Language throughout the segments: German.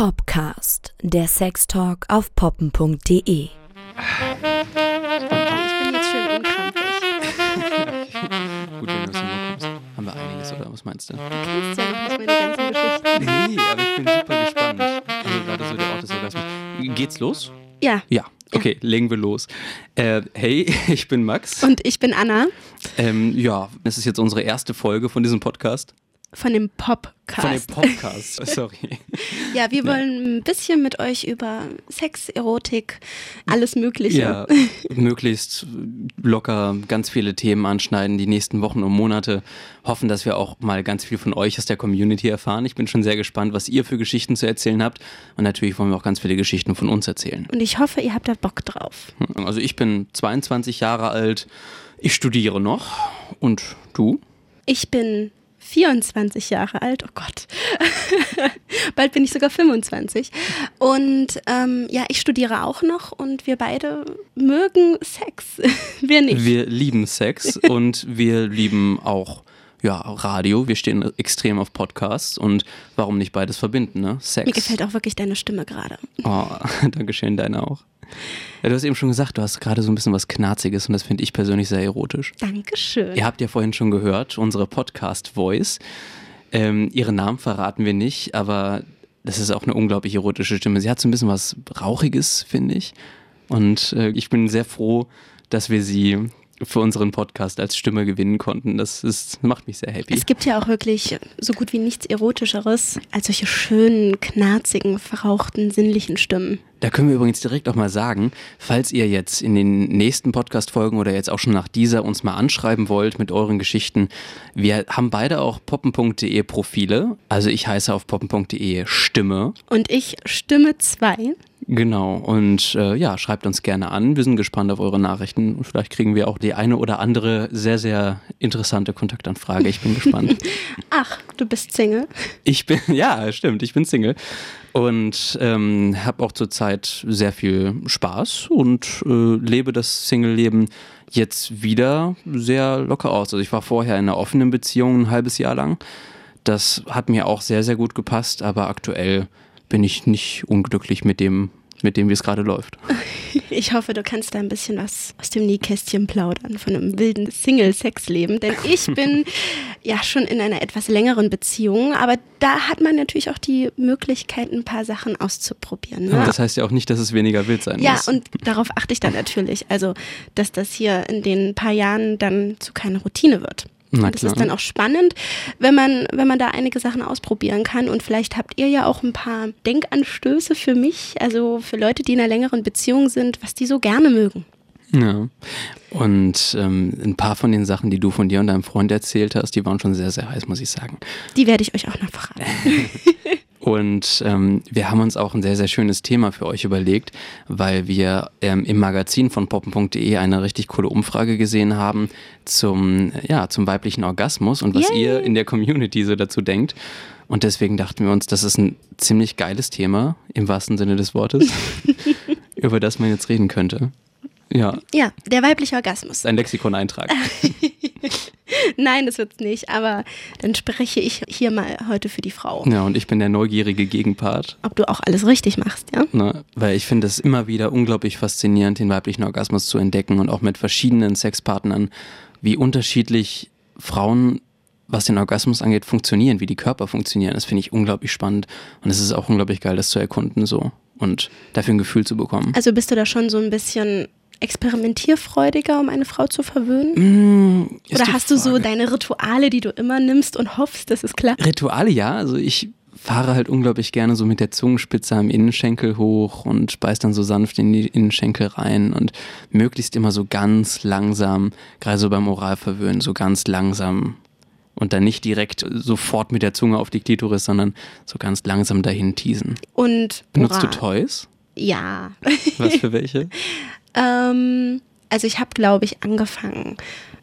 Popcast, der Sextalk auf poppen.de. Ich bin jetzt schön unkrampfig. Gut, wenn du es hinbekommst. Haben wir einiges, oder was meinst du? Du kennst ja noch nicht meine ganzen Geschichten. Nee, aber ich bin super gespannt. Also gerade so der Ort des Orgasmus. Geht's los? Ja, Ja. Okay, legen wir los. Äh, hey, ich bin Max. und ich bin Anna Ähm, ja, es ist jetzt unsere erste Folge von diesem Podcast. Von dem Von dem Popcast. Podcast. Sorry. ja, wir wollen ein bisschen mit euch über Sex, Erotik, alles Mögliche. Ja, möglichst locker ganz viele Themen anschneiden, die nächsten Wochen und Monate. Hoffen, dass wir auch mal ganz viel von euch aus der Community erfahren. Ich bin schon sehr gespannt, was ihr für Geschichten zu erzählen habt. Und natürlich wollen wir auch ganz viele Geschichten von uns erzählen. Und ich hoffe, ihr habt da Bock drauf. Also ich bin 22 Jahre alt, ich studiere noch. Und du? Ich bin 24 Jahre alt, oh Gott. Bald bin ich sogar 25. Und ähm, ja, ich studiere auch noch und wir beide mögen Sex. wir nicht. Wir lieben Sex und wir lieben auch ja, Radio. Wir stehen extrem auf Podcasts und warum nicht beides verbinden, ne? Sex. Mir gefällt auch wirklich deine Stimme gerade. Oh, Dankeschön, deine auch. Ja, du hast eben schon gesagt, du hast gerade so ein bisschen was Knarziges und das finde ich persönlich sehr erotisch. Dankeschön. Ihr habt ja vorhin schon gehört, unsere Podcast-Voice. Ähm, ihren Namen verraten wir nicht, aber das ist auch eine unglaublich erotische Stimme. Sie hat so ein bisschen was Rauchiges, finde ich. Und äh, ich bin sehr froh, dass wir sie für unseren Podcast als Stimme gewinnen konnten. Das ist, macht mich sehr happy. Es gibt ja auch wirklich so gut wie nichts Erotischeres als solche schönen, knarzigen, verrauchten, sinnlichen Stimmen. Da können wir übrigens direkt auch mal sagen, falls ihr jetzt in den nächsten Podcast-Folgen oder jetzt auch schon nach dieser uns mal anschreiben wollt mit euren Geschichten, wir haben beide auch poppen.de Profile. Also ich heiße auf poppen.de Stimme. Und ich Stimme 2. Genau. Und äh, ja, schreibt uns gerne an. Wir sind gespannt auf eure Nachrichten. Und vielleicht kriegen wir auch die eine oder andere sehr, sehr interessante Kontaktanfrage. Ich bin gespannt. Ach, du bist Single. Ich bin, ja, stimmt, ich bin Single und ähm, habe auch zurzeit sehr viel Spaß und äh, lebe das Single-Leben jetzt wieder sehr locker aus. Also ich war vorher in einer offenen Beziehung ein halbes Jahr lang. Das hat mir auch sehr, sehr gut gepasst, aber aktuell bin ich nicht unglücklich mit dem, mit dem, wie es gerade läuft. Ich hoffe, du kannst da ein bisschen was aus dem Nähkästchen plaudern von einem wilden Single-Sex-Leben. Denn ich bin ja schon in einer etwas längeren Beziehung, aber da hat man natürlich auch die Möglichkeit, ein paar Sachen auszuprobieren. Ne? Das heißt ja auch nicht, dass es weniger wild sein Ja, muss. und darauf achte ich dann natürlich. Also, dass das hier in den paar Jahren dann zu keiner Routine wird. Na und das ist dann auch spannend, wenn man, wenn man da einige Sachen ausprobieren kann. Und vielleicht habt ihr ja auch ein paar Denkanstöße für mich, also für Leute, die in einer längeren Beziehung sind, was die so gerne mögen. Ja. Und ähm, ein paar von den Sachen, die du von dir und deinem Freund erzählt hast, die waren schon sehr, sehr heiß, muss ich sagen. Die werde ich euch auch noch verraten. Und ähm, wir haben uns auch ein sehr, sehr schönes Thema für euch überlegt, weil wir ähm, im Magazin von poppen.de eine richtig coole Umfrage gesehen haben zum, ja, zum weiblichen Orgasmus und was Yay. ihr in der Community so dazu denkt. Und deswegen dachten wir uns, das ist ein ziemlich geiles Thema, im wahrsten Sinne des Wortes, über das man jetzt reden könnte. Ja, Ja, der weibliche Orgasmus. ein Lexikon-Eintrag. Nein, das wird's nicht, aber dann spreche ich hier mal heute für die Frau. Ja, und ich bin der neugierige Gegenpart. Ob du auch alles richtig machst, ja? Ne? Weil ich finde es immer wieder unglaublich faszinierend, den weiblichen Orgasmus zu entdecken und auch mit verschiedenen Sexpartnern, wie unterschiedlich Frauen, was den Orgasmus angeht, funktionieren, wie die Körper funktionieren. Das finde ich unglaublich spannend und es ist auch unglaublich geil, das zu erkunden so und dafür ein Gefühl zu bekommen. Also bist du da schon so ein bisschen experimentierfreudiger, um eine Frau zu verwöhnen? Mm, Oder hast du so Frage. deine Rituale, die du immer nimmst und hoffst, das ist klar? Rituale ja, also ich fahre halt unglaublich gerne so mit der Zungenspitze am Innenschenkel hoch und beiß dann so sanft in die Innenschenkel rein und möglichst immer so ganz langsam, gerade so beim Oralverwöhnen, so ganz langsam und dann nicht direkt sofort mit der Zunge auf die Klitoris, sondern so ganz langsam dahin teasen. Und Benutzt du Toys? Ja. Was für welche? Ähm, also ich habe, glaube ich, angefangen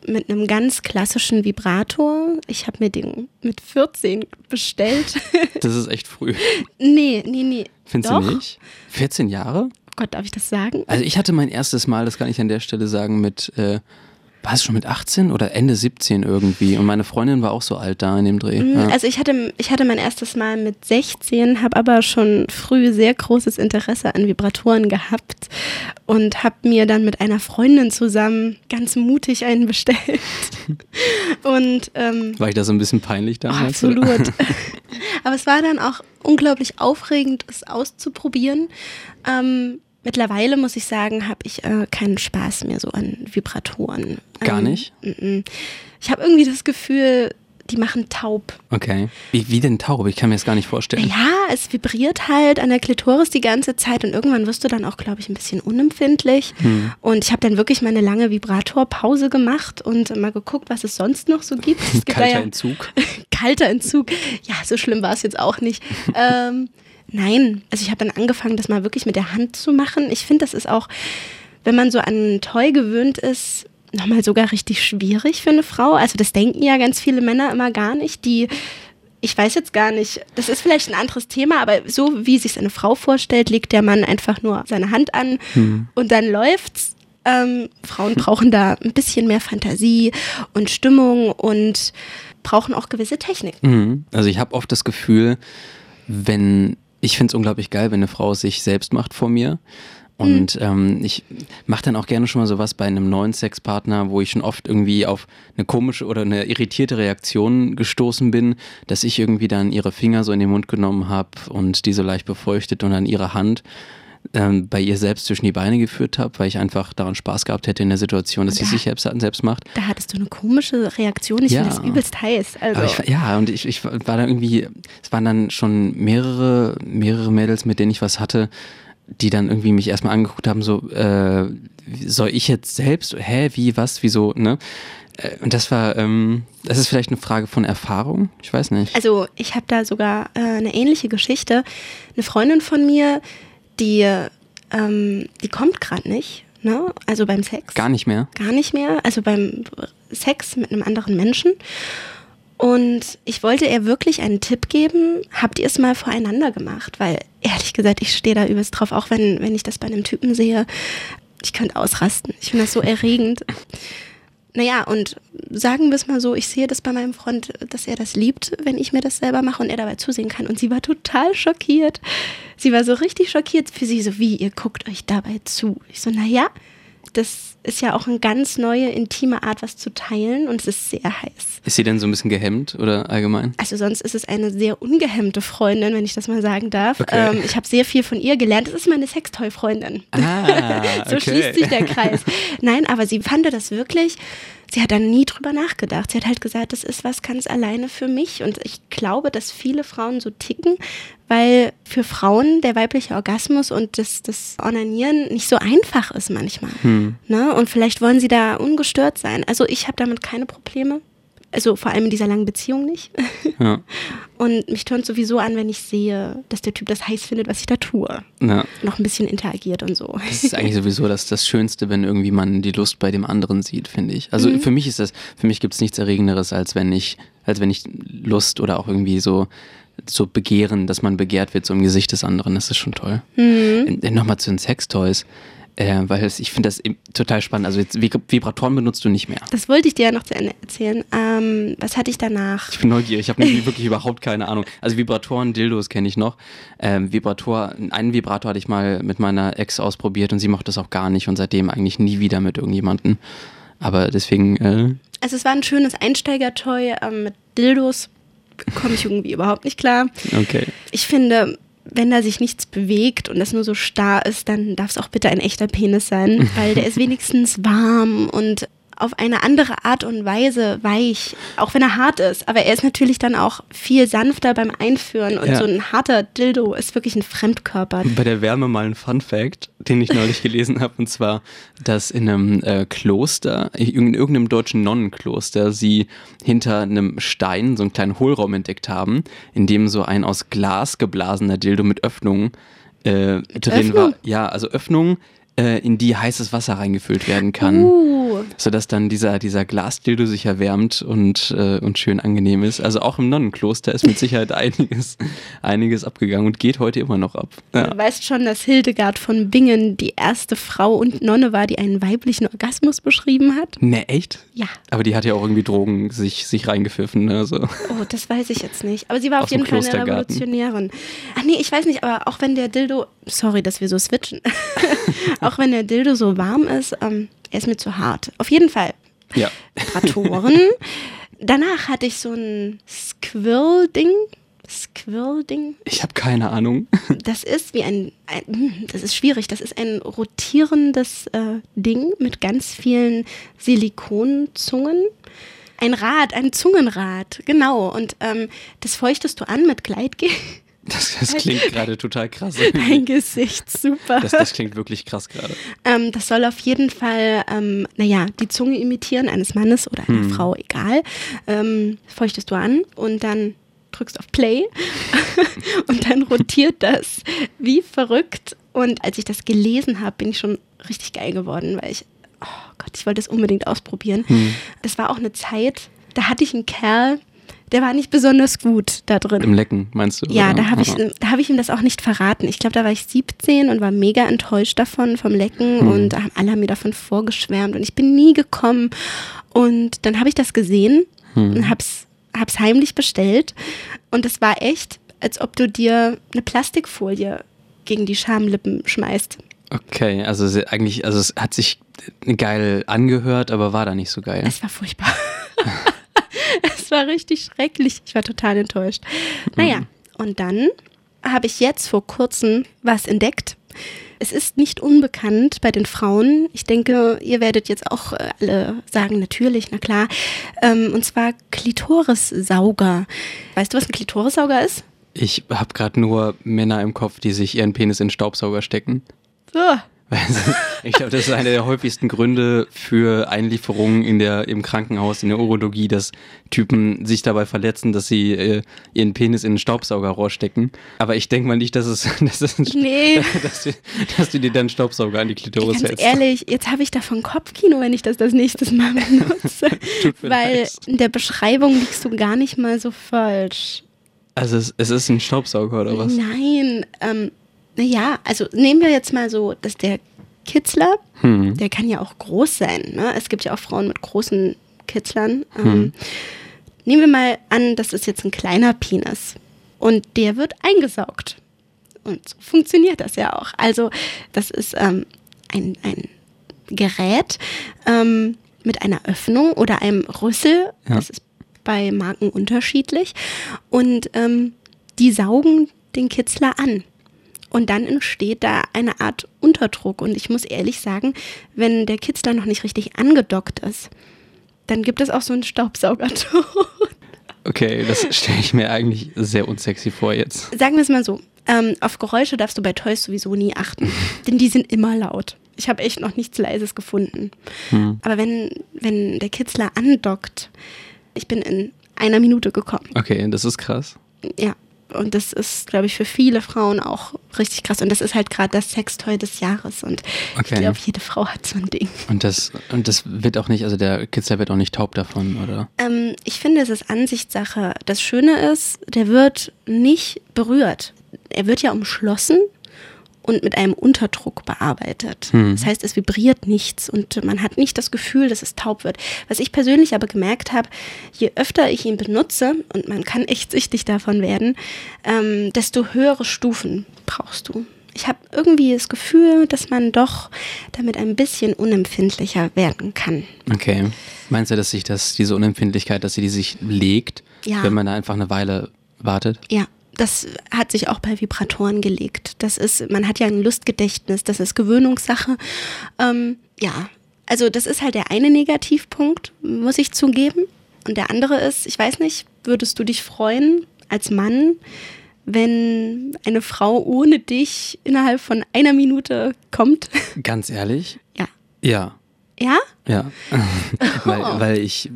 mit einem ganz klassischen Vibrator. Ich habe mir den mit 14 bestellt. Das ist echt früh. nee, nee, nee. Findest Doch. du nicht? 14 Jahre? Oh Gott, darf ich das sagen? Also ich hatte mein erstes Mal, das kann ich an der Stelle sagen, mit äh, war es schon mit 18 oder Ende 17 irgendwie? Und meine Freundin war auch so alt da in dem Dreh. Mhm, Ja. Also ich hatte, ich hatte mein erstes Mal mit 16, habe aber schon früh sehr großes Interesse an Vibratoren gehabt und habe mir dann mit einer Freundin zusammen ganz mutig einen bestellt. Und ähm, War ich da so ein bisschen peinlich damals? oder? Absolut. Aber es war dann auch unglaublich aufregend, es auszuprobieren. Ähm, mittlerweile muss ich sagen, habe ich äh, keinen Spaß mehr so an Vibratoren. Gar Ähm, nicht? mm-mm. Ich habe irgendwie das Gefühl, die machen taub. Okay. Wie, wie denn taub? Ich kann mir das gar nicht vorstellen. Ja, es vibriert halt an der Klitoris die ganze Zeit und irgendwann wirst du dann auch, glaube ich, ein bisschen unempfindlich. Hm. Und ich habe dann wirklich mal eine lange Vibratorpause gemacht und mal geguckt, was es sonst noch so gibt. Gibt Kalter ja- Entzug. kalter Entzug. Ja, so schlimm war es jetzt auch nicht. ähm, nein, also ich habe dann angefangen, das mal wirklich mit der Hand zu machen. Ich finde, das ist auch, wenn man so an Toy gewöhnt ist, nochmal sogar richtig schwierig für eine Frau. Also das denken ja ganz viele Männer immer gar nicht, die ich weiß jetzt gar nicht, das ist vielleicht ein anderes Thema, aber so wie sich eine Frau vorstellt, legt der Mann einfach nur seine Hand an und dann läuft's. Ähm, Frauen brauchen da ein bisschen mehr Fantasie und Stimmung und brauchen auch gewisse Technik. Mhm. Also ich habe oft das Gefühl, wenn, ich finde es unglaublich geil, wenn eine Frau sich selbst macht vor mir. Und Mhm. ähm, ich mache dann auch gerne schon mal sowas bei einem neuen Sexpartner, wo ich schon oft irgendwie auf eine komische oder eine irritierte Reaktion gestoßen bin, dass ich irgendwie dann ihre Finger so in den Mund genommen habe und die so leicht befeuchtet und dann ihre Hand ähm, bei ihr selbst zwischen die Beine geführt habe, weil ich einfach daran Spaß gehabt hätte in der Situation, dass sie Ja. sich selbst, selbst macht. Da hattest du eine komische Reaktion. Ich Ja. finde das übelst heiß. Also, ich, ja, und ich, ich war da irgendwie, es waren dann schon mehrere, mehrere Mädels, mit denen ich was hatte, die dann irgendwie mich erstmal angeguckt haben, so, äh, soll ich jetzt selbst, hä, wie, was, wieso, ne? Äh, Und das war, ähm, das ist vielleicht eine Frage von Erfahrung, ich weiß nicht. also ich habe da sogar äh, eine ähnliche Geschichte. Eine Freundin von mir, die, ähm, die kommt gerade nicht. Ne? Also beim Sex. Gar nicht mehr. Gar nicht mehr. Also beim Sex mit einem anderen Menschen. Und ich wollte ihr wirklich einen Tipp geben, habt ihr es mal voreinander gemacht? Weil ehrlich gesagt, ich stehe da übelst drauf, auch wenn, wenn ich das bei einem Typen sehe. Ich könnte ausrasten. Ich finde das so erregend. Naja, und sagen wir es mal so, ich sehe das bei meinem Freund, dass er das liebt, wenn ich mir das selber mache und er dabei zusehen kann. Und sie war total schockiert. Sie war so richtig schockiert für sie, so wie, ihr guckt euch dabei zu. Ich so, naja, das ist ja auch eine ganz neue, intime Art, was zu teilen und es ist sehr heiß. Ist sie denn so ein bisschen gehemmt oder allgemein? Also sonst ist es eine sehr ungehemmte Freundin, wenn ich das mal sagen darf. Okay. Ähm, ich habe sehr viel von ihr gelernt. Es ist meine Sextoy-Freundin. Ah, so okay. schließt sich der Kreis. Nein, aber sie fand das wirklich, sie hat da nie drüber nachgedacht. Sie hat halt gesagt, das ist was ganz alleine für mich. Und ich glaube, dass viele Frauen so ticken, weil für Frauen der weibliche Orgasmus und das, das Ornanieren nicht so einfach ist manchmal. Hm. Ne? Und vielleicht wollen sie da ungestört sein. Also ich habe damit keine Probleme. Also vor allem in dieser langen Beziehung nicht. Ja. Und mich tönt sowieso an, wenn ich sehe, dass der Typ das heiß findet, was ich da tue. ja. Noch ein bisschen interagiert und so. Das ist eigentlich sowieso das, das Schönste, wenn irgendwie man die Lust bei dem anderen sieht, finde ich. Also für mich ist das, für mich gibt es nichts Erregenderes, als wenn ich, als wenn ich Lust oder auch irgendwie so, so Begehren, dass man begehrt wird, so im Gesicht des anderen, das ist schon toll. Mhm. Äh, Nochmal zu den Sextoys. Äh, weil es, ich finde das total spannend. Also jetzt Vib- Vibratoren benutzt du nicht mehr. Das wollte ich dir ja noch zu Ende erzählen. Ähm, was hatte ich danach? Ich bin neugierig, ich habe wirklich überhaupt keine Ahnung. Also Vibratoren, Dildos kenne ich noch. Ähm, Vibrator, einen Vibrator hatte ich mal mit meiner Ex ausprobiert und sie mochte das auch gar nicht und seitdem eigentlich nie wieder mit irgendjemandem. Aber deswegen, äh, Also es war ein schönes Einsteigertoy ähm, mit Dildos. Komme ich irgendwie überhaupt nicht klar. okay. Ich finde, wenn da sich nichts bewegt und das nur so starr ist, dann darf es auch bitte ein echter Penis sein, weil der ist wenigstens warm und auf eine andere Art und Weise weich, auch wenn er hart ist. Aber er ist natürlich dann auch viel sanfter beim Einführen und Ja. so ein harter Dildo ist wirklich ein Fremdkörper. Bei der Wärme mal ein Fun Fact, den ich neulich gelesen habe, und zwar, dass in einem äh, Kloster, in irgendeinem deutschen Nonnenkloster, sie hinter einem Stein so einen kleinen Hohlraum entdeckt haben, in dem so ein aus Glas geblasener Dildo mit Öffnung äh, drin Öffnung? war. Ja, also Öffnung, äh, in die heißes Wasser reingefüllt werden kann. Uh, Oh. Sodass dann dieser, dieser Glasdildo sich erwärmt und, äh, und schön angenehm ist. Also auch im Nonnenkloster ist mit Sicherheit einiges, einiges abgegangen und geht heute immer noch ab. Ja. Du weißt schon, dass Hildegard von Bingen die erste Frau und Nonne war, die einen weiblichen Orgasmus beschrieben hat. Ne, echt? Ja. Aber die hat ja auch irgendwie Drogen sich, sich reingepfiffen. Ne? So. Oh, das weiß ich jetzt nicht. Aber sie war Aus auf jeden Fall eine. Revolutionärin. Ach nee, ich weiß nicht, aber auch wenn der Dildo, sorry, dass wir so switchen, auch wenn der Dildo so warm ist, ähm, er ist mir zu hart. Auf jeden Fall. Ja. Vibratoren. Danach hatte ich so ein Squirrel-Ding. Squirrel-Ding. Ich habe keine Ahnung. Das ist wie ein, ein, hm, das ist schwierig, das ist ein rotierendes äh, Ding mit ganz vielen Silikonzungen. Ein Rad, ein Zungenrad, genau. Und ähm, das feuchtest du an mit Gleitgel. Das, das klingt gerade total krass. Dein Gesicht, super. Das, das klingt wirklich krass gerade. Ähm, das soll auf jeden Fall, ähm, naja, die Zunge imitieren eines Mannes oder einer Frau, egal. Ähm, feuchtest du an und dann drückst auf Play und dann rotiert das wie verrückt. Und als ich das gelesen habe, bin ich schon richtig geil geworden, weil ich, oh Gott, ich wollte es unbedingt ausprobieren. Das war auch eine Zeit, da hatte ich einen Kerl, der war nicht besonders gut da drin. Im Lecken, meinst du? Ja, oder? da habe ich, da hab ich ihm das auch nicht verraten. Ich glaube, da war ich 17 und war mega enttäuscht davon, vom Lecken. Hm. Und da haben alle mir davon vorgeschwärmt. Und ich bin nie gekommen. Und dann habe ich das gesehen Hm. und hab's, hab's heimlich bestellt. Und es war echt, als ob du dir eine Plastikfolie gegen die Schamlippen schmeißt. Okay, also eigentlich, also es hat sich geil angehört, aber war da nicht so geil. Es war furchtbar. war richtig schrecklich. Ich war total enttäuscht. Naja, und dann habe ich jetzt vor kurzem was entdeckt. Es ist nicht unbekannt bei den Frauen. Ich denke, ihr werdet jetzt auch äh, alle sagen, natürlich, na klar. Ähm, und zwar Klitorissauger. Weißt du, was ein Klitorissauger ist? Ich habe gerade nur Männer im Kopf, die sich ihren Penis in Staubsauger stecken. So. Ich glaube, das ist einer der häufigsten Gründe für Einlieferungen in der, im Krankenhaus, in der Urologie, dass Typen sich dabei verletzen, dass sie äh, ihren Penis in ein Staubsaugerrohr stecken. Aber ich denke mal nicht, dass es, dass, es Nee. dass, du, dass du dir dann Staubsauger an die Klitoris Ganz hältst. ehrlich, jetzt habe ich davon Kopfkino, wenn ich das das nächste Mal benutze. Weil leid. in der Beschreibung liegst du gar nicht mal so falsch. Also es, es ist ein Staubsauger oder was? Nein, ähm, naja, also nehmen wir jetzt mal so, dass der Kitzler, Hm. der kann ja auch groß sein. Ne? Es gibt ja auch Frauen mit großen Kitzlern. Ähm, Hm. Nehmen wir mal an, das ist jetzt ein kleiner Penis und der wird eingesaugt. Und so funktioniert das ja auch. Also das ist ähm, ein, ein Gerät ähm, mit einer Öffnung oder einem Rüssel. Ja. Das ist bei Marken unterschiedlich. Und ähm, die saugen den Kitzler an. Und dann entsteht da eine Art Unterdruck. Und ich muss ehrlich sagen, wenn der Kitzler noch nicht richtig angedockt ist, dann gibt es auch so einen Staubsaugerton. Okay, das stelle ich mir eigentlich sehr unsexy vor jetzt. Sagen wir es mal so. Ähm, auf Geräusche darfst du bei Toys sowieso nie achten, denn die sind immer laut. Ich habe echt noch nichts Leises gefunden. Hm. Aber wenn, wenn der Kitzler andockt, ich bin in einer Minute gekommen. Okay, das ist krass. Ja. Und das ist, glaube ich, für viele Frauen auch richtig krass. Und das ist halt gerade das Sextoy des Jahres. Und ich Okay. glaube, jede Frau hat so ein Ding. Und das, und das wird auch nicht, also der Kitzler wird auch nicht taub davon, oder? Ähm, ich finde, es ist Ansichtssache. Das Schöne ist, der wird nicht berührt. Er wird ja umschlossen und mit einem Unterdruck bearbeitet. Hm. Das heißt, es vibriert nichts und man hat nicht das Gefühl, dass es taub wird. Was ich persönlich aber gemerkt habe, je öfter ich ihn benutze, und man kann echt süchtig davon werden, ähm, desto höhere Stufen brauchst du. Ich habe irgendwie das Gefühl, dass man doch damit ein bisschen unempfindlicher werden kann. Okay. Meinst du, dass sich das, diese Unempfindlichkeit, dass sie die sich legt, Ja. wenn man da einfach eine Weile wartet? Ja, das hat sich auch bei Vibratoren gelegt. Das ist, man hat ja ein Lustgedächtnis, das ist Gewöhnungssache. Ähm, ja, also das ist halt der eine Negativpunkt, muss ich zugeben. Und der andere ist, ich weiß nicht, würdest du dich freuen als Mann, wenn eine Frau ohne dich innerhalb von einer Minute kommt? Ganz ehrlich? ja. Ja. Ja? Ja. weil, weil ich,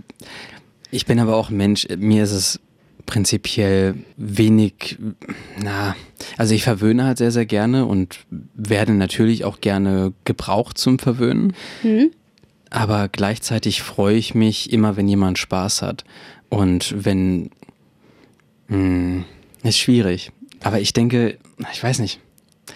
ich bin aber auch Mensch, mir ist es prinzipiell wenig, na, also ich verwöhne halt sehr, sehr gerne und werde natürlich auch gerne gebraucht zum Verwöhnen. Hm? aber gleichzeitig freue ich mich immer, wenn jemand Spaß hat. Und wenn. Mh, hm, ist schwierig. Aber ich denke, ich weiß nicht.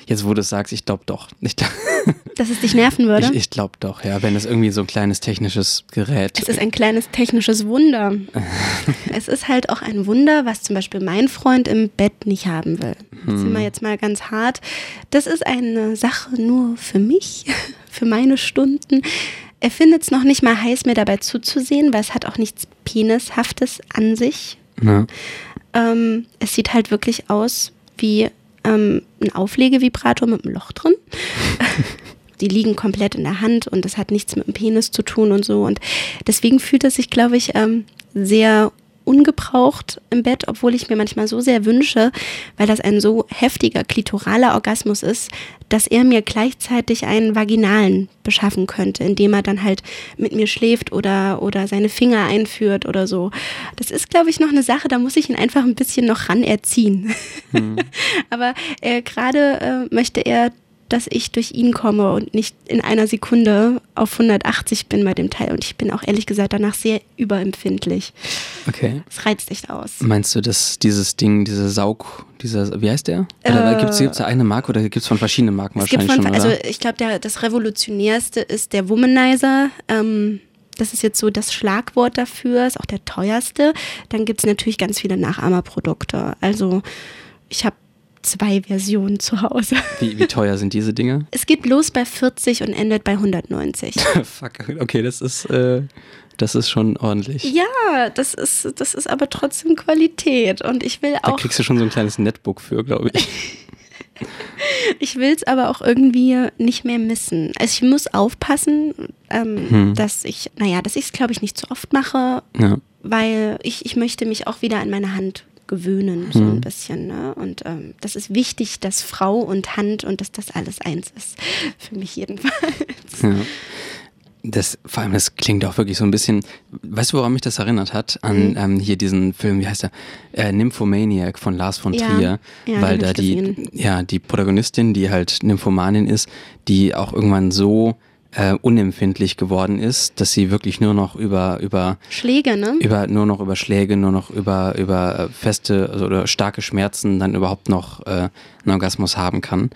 Jetzt, wo du es sagst, ich glaube doch. Ich, Dass es dich nerven würde? Ich, ich glaube doch, ja. Wenn es irgendwie so ein kleines technisches Gerät. Es ist ein kleines technisches Wunder. es ist halt auch ein Wunder, was zum Beispiel mein Freund im Bett nicht haben will. Hm. Sind wir jetzt mal ganz hart. Das ist eine Sache nur für mich, für meine Stunden. Er findet es noch nicht mal heiß, mir dabei zuzusehen, weil es hat auch nichts Penishaftes an sich. Ja. Ähm, es sieht halt wirklich aus wie ähm, ein Auflegevibrator mit einem Loch drin. Die liegen komplett in der Hand und das hat nichts mit dem Penis zu tun und so. Und deswegen fühlt es sich, glaube ich, ähm, sehr ungebraucht im Bett, obwohl ich mir manchmal so sehr wünsche, weil das ein so heftiger klitoraler Orgasmus ist, dass er mir gleichzeitig einen vaginalen beschaffen könnte, indem er dann halt mit mir schläft oder, oder seine Finger einführt oder so. Das ist, glaube ich, noch eine Sache, da muss ich ihn einfach ein bisschen noch ran erziehen. Hm. Aber äh, gerade äh, möchte er dass ich durch ihn komme und nicht in einer Sekunde auf 180 bin bei dem Teil. Und ich bin auch ehrlich gesagt danach sehr überempfindlich. Okay. Es reizt echt aus. Meinst du, dass dieses Ding, dieser Saug, dieser, wie heißt der? Oder äh, gibt es da eine Marke oder gibt es von verschiedenen Marken wahrscheinlich von, schon? Also ich glaube, das revolutionärste ist der Womanizer. Ähm, das ist jetzt so das Schlagwort dafür, ist auch der teuerste. Dann gibt es natürlich ganz viele Nachahmerprodukte. Also ich habe zwei Versionen zu Hause. Wie, wie teuer sind diese Dinge? Es geht los bei 40 und endet bei 190. Fuck, okay, das ist, äh, das ist schon ordentlich. Ja, das ist, das ist aber trotzdem Qualität und ich will auch. Da kriegst du schon so ein kleines Netbook für, glaube ich. ich will es aber auch irgendwie nicht mehr missen. Also ich muss aufpassen, ähm, hm. dass ich, naja, dass ich es, glaube ich, nicht zu oft mache, ja. weil ich, ich möchte mich auch wieder an meine Hand gewöhnen, so ein mhm. bisschen. Ne? Und ähm, das ist wichtig, dass Frau und Hand und dass das alles eins ist. Für mich jedenfalls. Ja. Das, vor allem, das klingt auch wirklich so ein bisschen, weißt du, woran mich das erinnert hat? An mhm. ähm, hier diesen Film, wie heißt der? Äh, Nymphomaniac von Lars von Trier. Ja, ja, weil da die, ja, die Protagonistin, die halt Nymphomanin ist, die auch irgendwann so äh, unempfindlich geworden ist, dass sie wirklich nur noch über über Schläge, ne? Über nur noch über Schläge, nur noch über über äh, feste also, oder starke Schmerzen dann überhaupt noch äh, einen Orgasmus haben kann.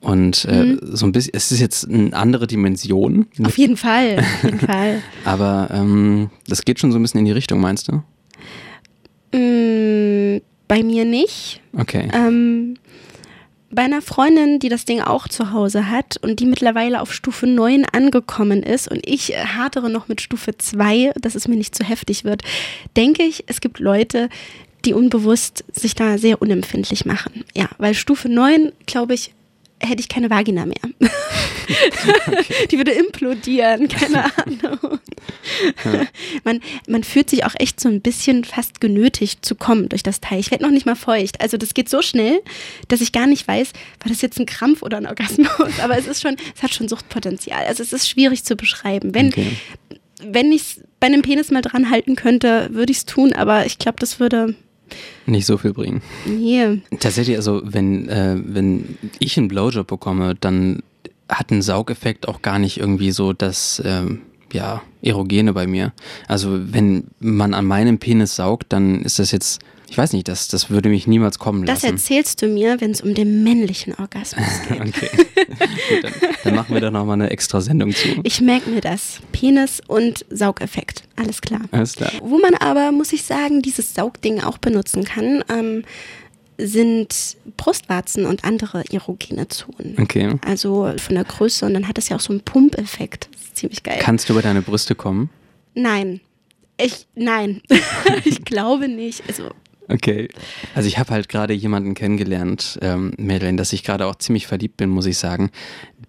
Und äh, mhm. so ein bisschen, es ist jetzt eine andere Dimension. Auf jeden Fall, auf jeden Fall. Aber ähm, das geht schon so ein bisschen in die Richtung, meinst du? Mm, bei mir nicht. Okay. Ähm, bei einer Freundin, die das Ding auch zu Hause hat und die mittlerweile auf Stufe 9 angekommen ist und ich hadere noch mit Stufe 2, dass es mir nicht zu heftig wird, denke ich, es gibt Leute, die unbewusst sich da sehr unempfindlich machen. Ja, weil Stufe 9, glaube ich, hätte ich keine Vagina mehr. okay. Die würde implodieren, keine Ahnung. Ja. Man, man fühlt sich auch echt so ein bisschen fast genötigt zu kommen durch das Teil. Ich werde noch nicht mal feucht. Also das geht so schnell, dass ich gar nicht weiß, war das jetzt ein Krampf oder ein Orgasmus. Aber es ist schon, es hat schon Suchtpotenzial. Also es ist schwierig zu beschreiben. Wenn, okay. wenn ich es bei einem Penis mal dran halten könnte, würde ich es tun, aber ich glaube, das würde nicht so viel bringen. Nee. Tatsächlich, also wenn, äh, wenn ich einen Blowjob bekomme, dann hat ein Saugeffekt auch gar nicht irgendwie so das, ähm, ja, Erogene bei mir. Also wenn man an meinem Penis saugt, dann ist das jetzt ich weiß nicht, das, das würde mich niemals kommen lassen. Das erzählst du mir, wenn es um den männlichen Orgasmus geht. okay. Gut, dann, dann, machen wir da nochmal eine extra Sendung zu. Ich merke mir das. Penis und Saugeffekt. Alles klar. Alles klar. Wo man aber, muss ich sagen, dieses Saugding auch benutzen kann, ähm, sind Brustwarzen und andere erogene Zonen. Okay. Also von der Größe und dann hat das ja auch so einen Pumpeffekt. Das ist ziemlich geil. Kannst du über deine Brüste kommen? Nein. Ich, nein, ich glaube nicht. Also Okay. Also ich habe halt gerade jemanden kennengelernt, ähm, Madeleine, dass ich gerade auch ziemlich verliebt bin, muss ich sagen.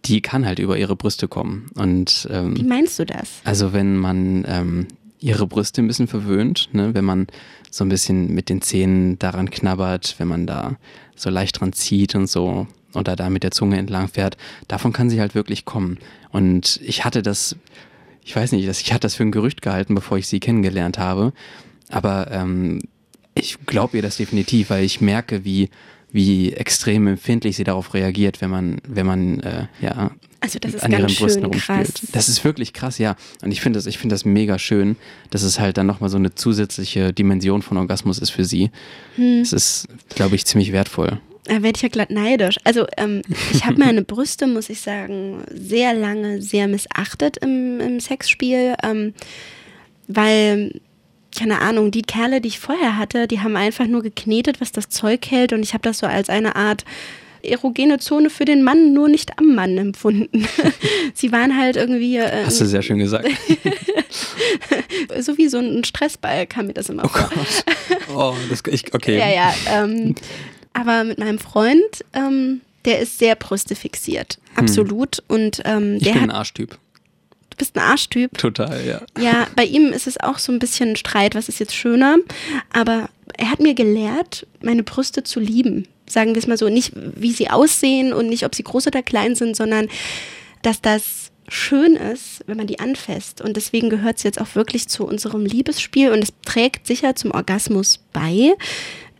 Die kann halt über ihre Brüste kommen. Und, ähm, Wie meinst du das? Also wenn man ähm, ihre Brüste ein bisschen verwöhnt, ne? wenn man so ein bisschen mit den Zähnen daran knabbert, wenn man da so leicht dran zieht und so oder da mit der Zunge entlang fährt, davon kann sie halt wirklich kommen. Und ich hatte das, ich weiß nicht, ich hatte das für ein Gerücht gehalten, bevor ich sie kennengelernt habe. Aber ähm, ich glaube ihr das definitiv, weil ich merke, wie, wie extrem empfindlich sie darauf reagiert, wenn man, wenn man, äh, ja, Also das ist an ihren Brüsten schön krass. rumspielt. Das ist wirklich krass, ja. Und ich finde das, ich finde das mega schön, dass es halt dann nochmal so eine zusätzliche Dimension von Orgasmus ist für sie. Hm. Das ist, glaube ich, ziemlich wertvoll. Da werde ich ja glatt neidisch. Also ähm, ich habe meine Brüste, muss ich sagen, sehr lange sehr missachtet im, im Sexspiel, ähm, weil, keine Ahnung, die Kerle, die ich vorher hatte, die haben einfach nur geknetet, was das Zeug hält und ich habe das so als eine Art erogene Zone für den Mann, nur nicht am Mann empfunden. Sie waren halt irgendwie äh, Hast du sehr schön gesagt. so wie so ein Stressball, kam mir das immer Oh vor. Gott. Oh, das, ich, okay. Ja, ja. Ähm, aber mit meinem Freund, ähm, der ist sehr Brüste fixiert. Absolut. Und ähm, Hm. Ich bin hat, ein Arschtyp. Du bist ein Arschtyp. Total, ja. Ja, bei ihm ist es auch so ein bisschen Streit, was ist jetzt schöner. Aber er hat mir gelehrt, meine Brüste zu lieben. Sagen wir es mal so. Nicht, wie sie aussehen und nicht, ob sie groß oder klein sind, sondern dass das schön ist, wenn man die anfasst. Und deswegen gehört es jetzt auch wirklich zu unserem Liebesspiel und es trägt sicher zum Orgasmus bei,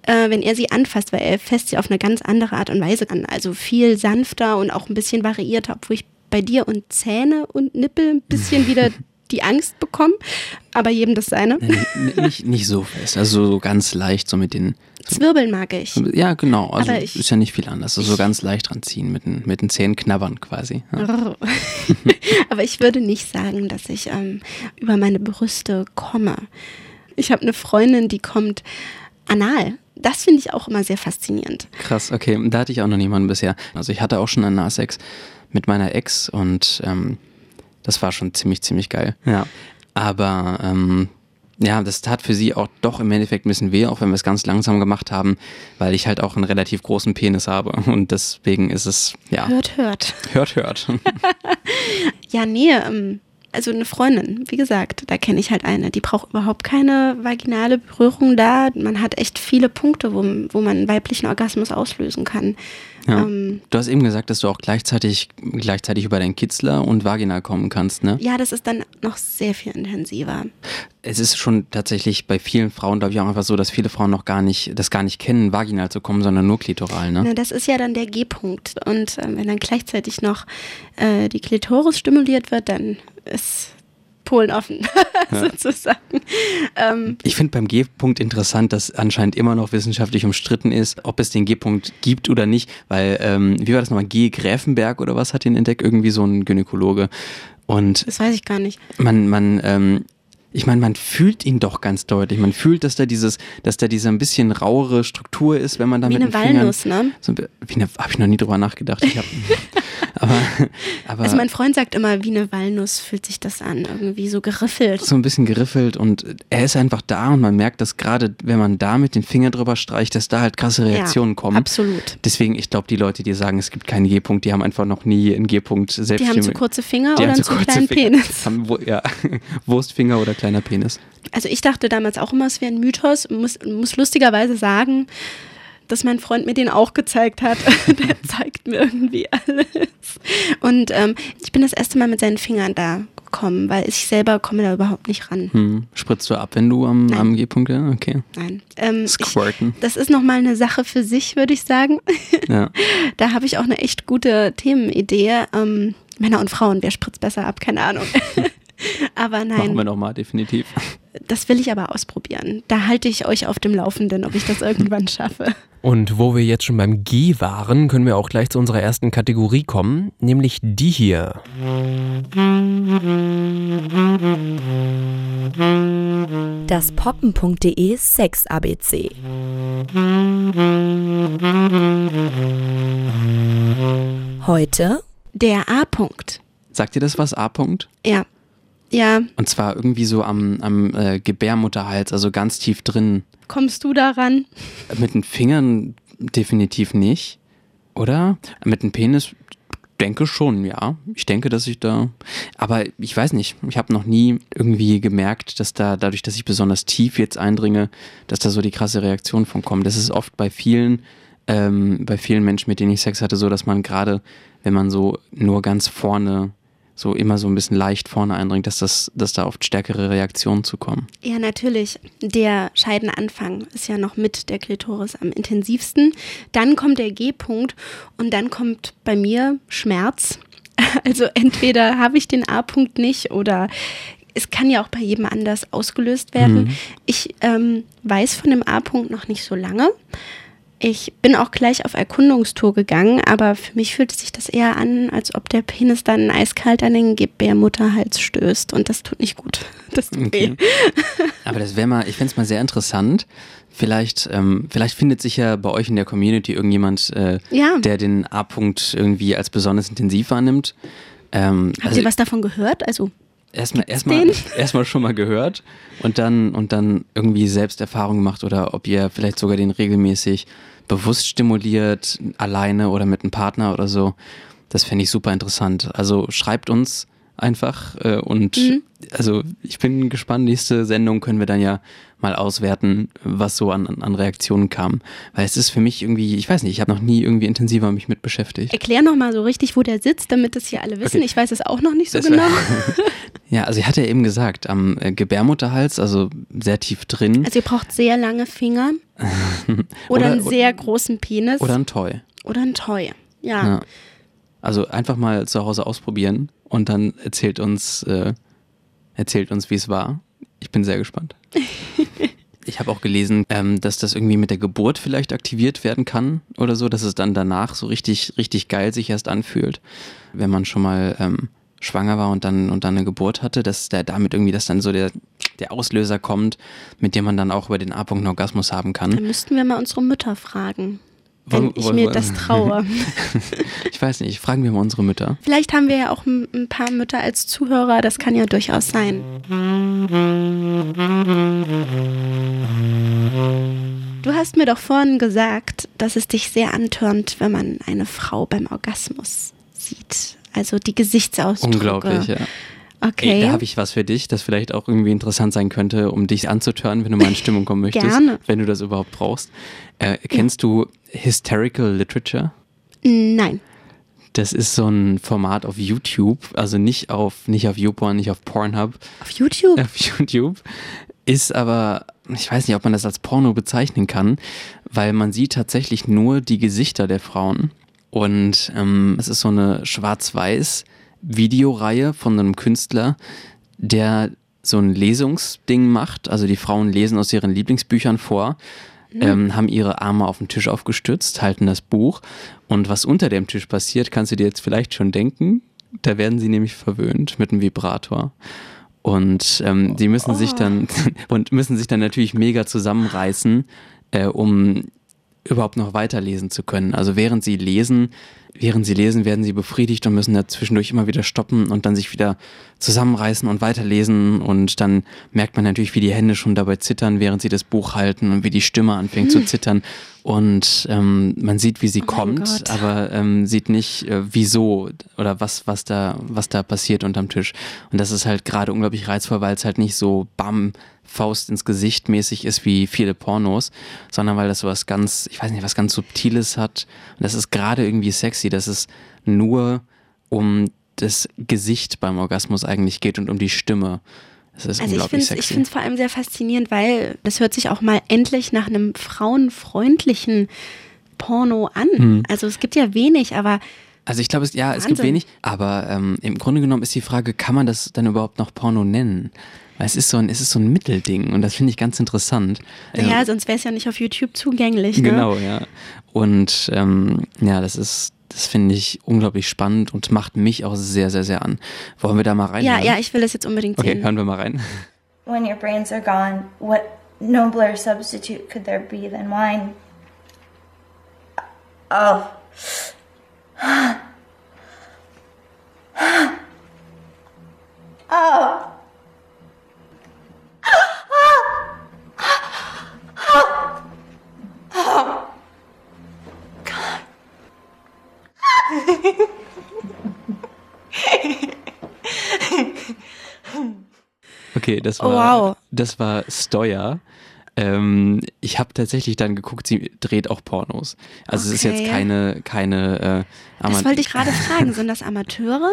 äh, wenn er sie anfasst, weil er fasst sie auf eine ganz andere Art und Weise an. Also viel sanfter und auch ein bisschen variierter, obwohl ich bei dir und Zähne und Nippel ein bisschen wieder die Angst bekomme. Aber jedem das seine. Nee, nicht, nicht so fest, also so ganz leicht, so mit den. So, Zwirbeln mag ich. ja, genau. Also ich- ist ja nicht viel anders. Also so ganz leicht dran ziehen, mit den, mit den Zähnen knabbern quasi. Ja. Aber ich würde nicht sagen, dass ich ähm, über meine Brüste komme. Ich habe eine Freundin, die kommt anal. Das finde ich auch immer sehr faszinierend. Krass, okay. Da hatte ich auch noch niemanden bisher. Also ich hatte auch schon einen Nahsex mit meiner Ex und ähm, das war schon ziemlich, ziemlich geil. Ja. Aber ähm, ja, das tat für sie auch doch im Endeffekt ein bisschen weh, auch wenn wir es ganz langsam gemacht haben, weil ich halt auch einen relativ großen Penis habe. Und deswegen ist es, ja, Hört, hört. hört, hört. Ja, nee, ähm, also eine Freundin, wie gesagt, da kenne ich halt eine, die braucht überhaupt keine vaginale Berührung da. Man hat echt viele Punkte, wo, wo man einen weiblichen Orgasmus auslösen kann. Ja. Ähm, Du hast eben gesagt, dass du auch gleichzeitig, gleichzeitig über deinen Kitzler und Vaginal kommen kannst, ne? ja, das ist dann noch sehr viel intensiver. Es ist schon tatsächlich bei vielen Frauen, glaube ich, auch einfach so, dass viele Frauen noch gar nicht, das gar nicht kennen, vaginal zu kommen, sondern nur klitoral, ne? Na, das ist ja dann der G-Punkt. Und ähm, wenn dann gleichzeitig noch äh, die Klitoris stimuliert wird, dann ist Polen offen, sozusagen. Ähm, Ich finde beim G-Punkt interessant, dass anscheinend immer noch wissenschaftlich umstritten ist, ob es den G-Punkt gibt oder nicht, weil, ähm, wie war das nochmal, G. Gräfenberg oder was hat ihn entdeckt? Irgendwie so ein Gynäkologe. Und das weiß ich gar nicht. man, man, ähm, ich meine, man fühlt ihn doch ganz deutlich. Man fühlt, dass da dieses, dass da diese ein bisschen rauere Struktur ist, wenn man da Wie mit eine den Fingern, Walnuss, ne? So, wie eine, habe ich noch nie drüber nachgedacht. Ich hab, aber, aber Also mein Freund sagt immer, wie eine Walnuss fühlt sich das an, irgendwie so geriffelt. so ein bisschen geriffelt und er ist einfach da und man merkt, dass gerade wenn man da mit den Fingern drüber streicht, dass da halt krasse Reaktionen ja, kommen. Absolut. Deswegen, ich glaube, die Leute, die sagen, es gibt keinen G-Punkt, die haben einfach noch nie einen G-Punkt selbst. Die haben zu kurze Finger die oder einen zu kleinen Finger. Penis. Haben, ja, Wurstfinger oder kleiner Penis. Also ich dachte damals auch immer, es wäre ein Mythos. Muss, muss lustigerweise sagen, dass mein Freund mir den auch gezeigt hat. Der zeigt mir irgendwie alles. Und ähm, ich bin das erste Mal mit seinen Fingern da gekommen, weil ich selber komme da überhaupt nicht ran. Hm. Spritzt du ab, wenn du am, Nein. am G-Punkt, ja? Okay. Nein. Ähm, ich, Squirten. das ist nochmal eine Sache für sich, würde ich sagen. Ja. Da habe ich auch eine echt gute Themenidee. Ähm, Männer und Frauen, wer spritzt besser ab? Keine Ahnung. aber Machen wir nein, nochmal, definitiv. das will ich aber ausprobieren. Da halte ich euch auf dem Laufenden, ob ich das irgendwann schaffe. Und wo wir jetzt schon beim G waren, können wir auch gleich zu unserer ersten Kategorie kommen, nämlich die hier. Das poppen.de Sex ABC. Heute Der A-Punkt. Sagt dir das was, A-Punkt? Ja. Ja, Und zwar irgendwie so am, am äh, Gebärmutterhals, also ganz tief drin. kommst du daran? Mit den Fingern definitiv nicht, oder? Mit dem Penis denke schon, ja. Ich denke, dass ich da. Aber ich weiß nicht. Ich habe noch nie irgendwie gemerkt, dass da, dadurch, dass ich besonders tief jetzt eindringe, dass da so die krasse Reaktion von kommt. Das ist oft bei vielen, ähm, bei vielen Menschen, mit denen ich Sex hatte, so, dass man gerade, wenn man so nur ganz vorne so immer so ein bisschen leicht vorne eindringt, dass, das, dass da oft stärkere Reaktionen zu kommen. Ja, natürlich. Der Scheidenanfang ist ja noch mit der Klitoris am intensivsten. Dann kommt der G-Punkt und dann kommt bei mir Schmerz. Also entweder habe ich den A-Punkt nicht oder es kann ja auch bei jedem anders ausgelöst werden. Mhm. Ich ähm, weiß von dem A-Punkt noch nicht so lange. Ich bin auch gleich auf Erkundungstour gegangen, aber für mich fühlt sich das eher an, als ob der Penis dann eiskalt an den Gebärmutterhals stößt und das tut nicht gut. Das tut okay. weh. Aber das wäre mal, ich fände es mal sehr interessant. Vielleicht, ähm, vielleicht findet sich ja bei euch in der Community irgendjemand, äh, ja. der den A-Punkt irgendwie als besonders intensiv wahrnimmt. Ähm, Habt also, ihr was davon gehört? Also erstmal erstmal erstmal schon mal gehört und dann und dann irgendwie selbst Erfahrung gemacht oder ob ihr vielleicht sogar den regelmäßig bewusst stimuliert, alleine oder mit einem Partner oder so. Das fände ich super interessant. Also schreibt uns einfach äh, und mhm. also ich bin gespannt. Nächste Sendung können wir dann ja mal auswerten, was so an, an Reaktionen kam. Weil es ist für mich irgendwie, ich weiß nicht, ich habe noch nie irgendwie intensiver mich mit beschäftigt. Erklär nochmal so richtig, wo der sitzt, damit das hier alle wissen. Okay. Ich weiß es auch noch nicht so das genau. ja, also ich hatte ja eben gesagt, am äh, Gebärmutterhals, also sehr tief drin. Also ihr braucht sehr lange Finger. oder, oder, einen sehr großen Penis. Oder ein Toy. Oder ein Toy, ja. ja. Also einfach mal zu Hause ausprobieren und dann erzählt uns, äh, erzählt uns, wie es war. Ich bin sehr gespannt. ich habe auch gelesen, ähm, dass das irgendwie mit der Geburt vielleicht aktiviert werden kann oder so, dass es dann danach so richtig, richtig geil sich erst anfühlt, wenn man schon mal ähm, schwanger war und dann und dann eine Geburt hatte, dass der damit irgendwie, dass dann so der, der Auslöser kommt, mit dem man dann auch über den A-Punkt einen Orgasmus haben kann. Dann müssten wir mal unsere Mütter fragen wenn ich mir das traue. ich weiß nicht, fragen wir mal unsere Mütter. Vielleicht haben wir ja auch ein paar Mütter als Zuhörer, das kann ja durchaus sein. Du hast mir doch vorhin gesagt, dass es dich sehr antörnt, wenn man eine Frau beim Orgasmus sieht. Also die Gesichtsausdrücke. Unglaublich, ja. Okay. Ey, da habe ich was für dich, das vielleicht auch irgendwie interessant sein könnte, um dich anzutören, wenn du mal in Stimmung kommen möchtest. Gerne. Wenn du das überhaupt brauchst. Äh, kennst ja. du Hysterical Literature? Nein. Das ist so ein Format auf YouTube, also nicht auf, nicht auf YouPorn, nicht auf Pornhub. Auf YouTube? Auf YouTube. Ist aber, ich weiß nicht, ob man das als Porno bezeichnen kann, weil man sieht tatsächlich nur die Gesichter der Frauen. Und ähm, es ist so eine schwarz-weiß Videoreihe von einem Künstler, der so ein Lesungsding macht. Also die Frauen lesen aus ihren Lieblingsbüchern vor, mhm. ähm, haben ihre Arme auf den Tisch aufgestützt, halten das Buch. Und was unter dem Tisch passiert, kannst du dir jetzt vielleicht schon denken. Da werden sie nämlich verwöhnt mit einem Vibrator. Und ähm, sie müssen oh. sich dann und müssen sich dann natürlich mega zusammenreißen, äh, um überhaupt noch weiterlesen zu können. Also während sie lesen, während sie lesen, werden sie befriedigt und müssen da zwischendurch immer wieder stoppen und dann sich wieder zusammenreißen und weiterlesen. Und dann merkt man natürlich, wie die Hände schon dabei zittern, während sie das Buch halten und wie die Stimme anfängt hm. zu zittern. Und ähm, man sieht, wie sie oh kommt, aber ähm, sieht nicht, äh, wieso oder was, was da, was da passiert unterm Tisch. Und das ist halt gerade unglaublich reizvoll, weil es halt nicht so bam Faust ins Gesicht mäßig ist wie viele Pornos, sondern weil das so was ganz, ich weiß nicht, was ganz Subtiles hat. Und das ist gerade irgendwie sexy, dass es nur um das Gesicht beim Orgasmus eigentlich geht und um die Stimme. Das ist also unglaublich ich finde es vor allem sehr faszinierend, weil das hört sich auch mal endlich nach einem frauenfreundlichen Porno an. Hm. Also es gibt ja wenig, aber also ich glaube, es, ja, Wahnsinn. es gibt wenig, aber ähm, im Grunde genommen ist die Frage, kann man das dann überhaupt noch Porno nennen? Weil es ist so ein, es ist so ein Mittelding und das finde ich ganz interessant. Ja, also, sonst wäre es ja nicht auf YouTube zugänglich. Ne? Genau, ja. Und ähm, ja, das ist, das finde ich unglaublich spannend und macht mich auch sehr, sehr, sehr an. Wollen wir da mal rein? Ja, ja, ich will das jetzt unbedingt sehen. Okay, hören wir mal rein. When your brains are gone, what nobler substitute could there be than wine? Oh. oh. Okay, das war, oh, wow. das war Steuer. Ähm, ich habe tatsächlich dann geguckt, sie dreht auch Pornos. Also okay. es ist jetzt keine, keine äh, Das wollte ich gerade fragen, sind das Amateure?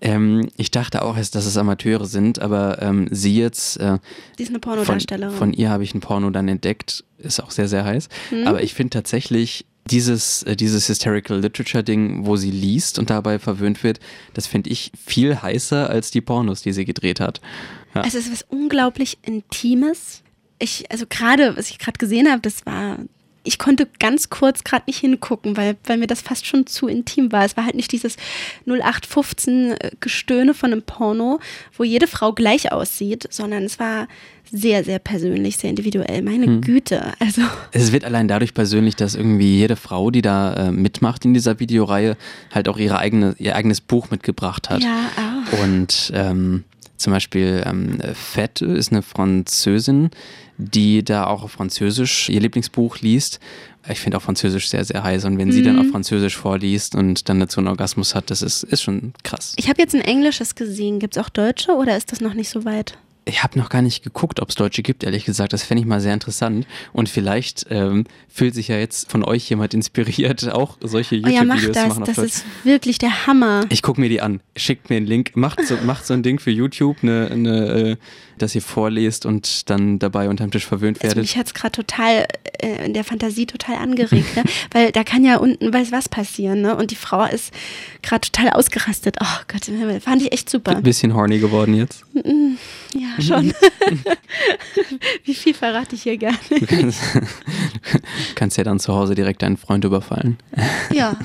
Ähm, ich dachte auch erst, dass es Amateure sind, aber ähm, sie jetzt. Äh, Die ist eine von, Pornodarstellerin. von ihr habe ich ein Porno dann entdeckt, ist auch sehr, sehr heiß. Hm? Aber ich finde tatsächlich dieses, äh, dieses Hysterical Literature Ding, wo sie liest und dabei verwöhnt wird, das finde ich viel heißer als die Pornos, die sie gedreht hat. Ja. Also es ist was unglaublich Intimes. Ich, also gerade, was ich gerade gesehen habe, das war, ich konnte ganz kurz gerade nicht hingucken, weil, weil mir das fast schon zu intim war. Es war halt nicht dieses 0815 Gestöhne von einem Porno, wo jede Frau gleich aussieht, sondern es war sehr, sehr persönlich, sehr individuell. Meine Hm. Güte, also Es wird allein dadurch persönlich, dass irgendwie jede Frau, die da äh, mitmacht in dieser Videoreihe, halt auch ihre eigene, ihr eigenes Buch mitgebracht hat. ja, auch. Und ähm, zum Beispiel ähm, Fett ist eine Französin, die da auch auf Französisch ihr Lieblingsbuch liest. Ich finde auch Französisch sehr, sehr heiß. Und wenn sie dann auf Französisch vorliest und dann dazu einen Orgasmus hat, das ist, ist schon krass. Ich habe jetzt ein Englisches gesehen. Gibt es auch Deutsche oder ist das noch nicht so weit? Ich habe noch gar nicht geguckt, ob es Deutsche gibt, ehrlich gesagt. Das fände ich mal sehr interessant. Und vielleicht ähm, fühlt sich ja jetzt von euch jemand inspiriert, auch solche Oh ja, mach YouTube-Videos zu das. machen Das ist wirklich der Hammer. Ich gucke mir die an. Schickt mir einen Link. Macht so, macht so ein Ding für YouTube, eine, eine, äh, dass ihr vorlest und dann dabei unterm Tisch verwöhnt Also werdet. mich hat es gerade total äh, in der Fantasie total angeregt, ne? weil da kann ja unten weiß was passieren. Ne? Und die Frau ist gerade total ausgerastet. Oh Gott im Himmel, fand ich echt super. Ein bisschen horny geworden jetzt. Ja, schon. Wie viel verrate ich hier gar Du kannst, du kannst ja dann zu Hause direkt deinen Freund überfallen. Ja,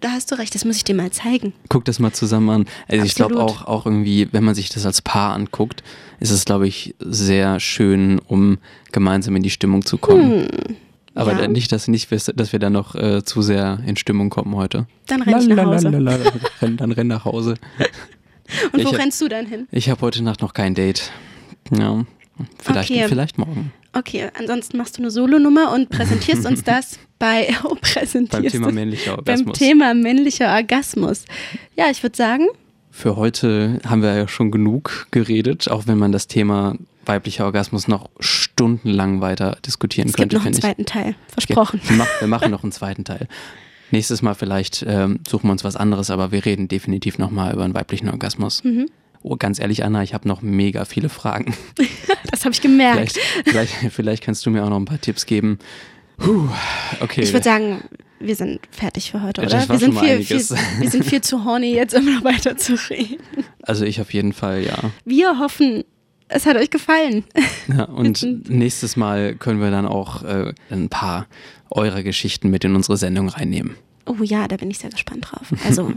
da hast du recht, das muss ich dir mal zeigen. Guck das mal zusammen an. Also ich glaube Absolut. auch, auch irgendwie, wenn man sich das als Paar anguckt, ist es, glaube ich, sehr schön, um gemeinsam in die Stimmung zu kommen. Aber Hm, ja. dann nicht, dass, nicht, dass wir dann noch äh, zu sehr in Stimmung kommen heute. Dann renn ich nach Hause. Dann renn nach Hause. Und Ich wo hab- rennst du dann hin? Ich habe heute Nacht noch kein Date. Ja. Vielleicht, Okay. vielleicht morgen. Okay, ansonsten machst du eine Solonummer und präsentierst uns das bei oh, Beim Thema männlicher beim Orgasmus. Thema männlicher Orgasmus. Ja, ich würde sagen, Für heute haben wir ja schon genug geredet, auch wenn man das Thema weiblicher Orgasmus noch stundenlang weiter diskutieren es gibt könnte, noch einen finde ich. zweiten Teil. Versprochen. Wir, mach, wir machen noch einen zweiten Teil. Nächstes Mal vielleicht ähm, suchen wir uns was anderes, aber wir reden definitiv nochmal über einen weiblichen Orgasmus. Mhm. Oh, ganz ehrlich, Anna, ich habe noch mega viele Fragen. Das habe ich gemerkt. Vielleicht, vielleicht, vielleicht kannst du mir auch noch ein paar Tipps geben. Puh, okay. Ich würde sagen, wir sind fertig für heute, oder? Wir sind, viel, viel, wir sind viel zu horny, jetzt immer noch weiter zu reden. also ich auf jeden Fall, ja. Wir hoffen, es hat euch gefallen. ja und nächstes Mal können wir dann auch äh, ein paar eurer Geschichten mit in unsere Sendung reinnehmen. Oh ja, da bin ich sehr gespannt drauf. Also,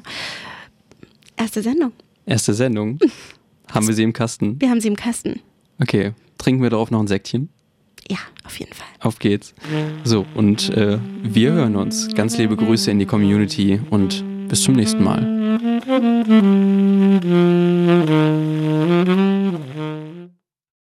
erste Sendung. Erste Sendung. Haben wir sie im Kasten? Wir haben sie im Kasten. Okay. Trinken wir darauf noch ein Säckchen? Ja, auf jeden Fall. Auf geht's. So, und äh, wir hören uns. Ganz liebe Grüße in die Community und bis zum nächsten Mal.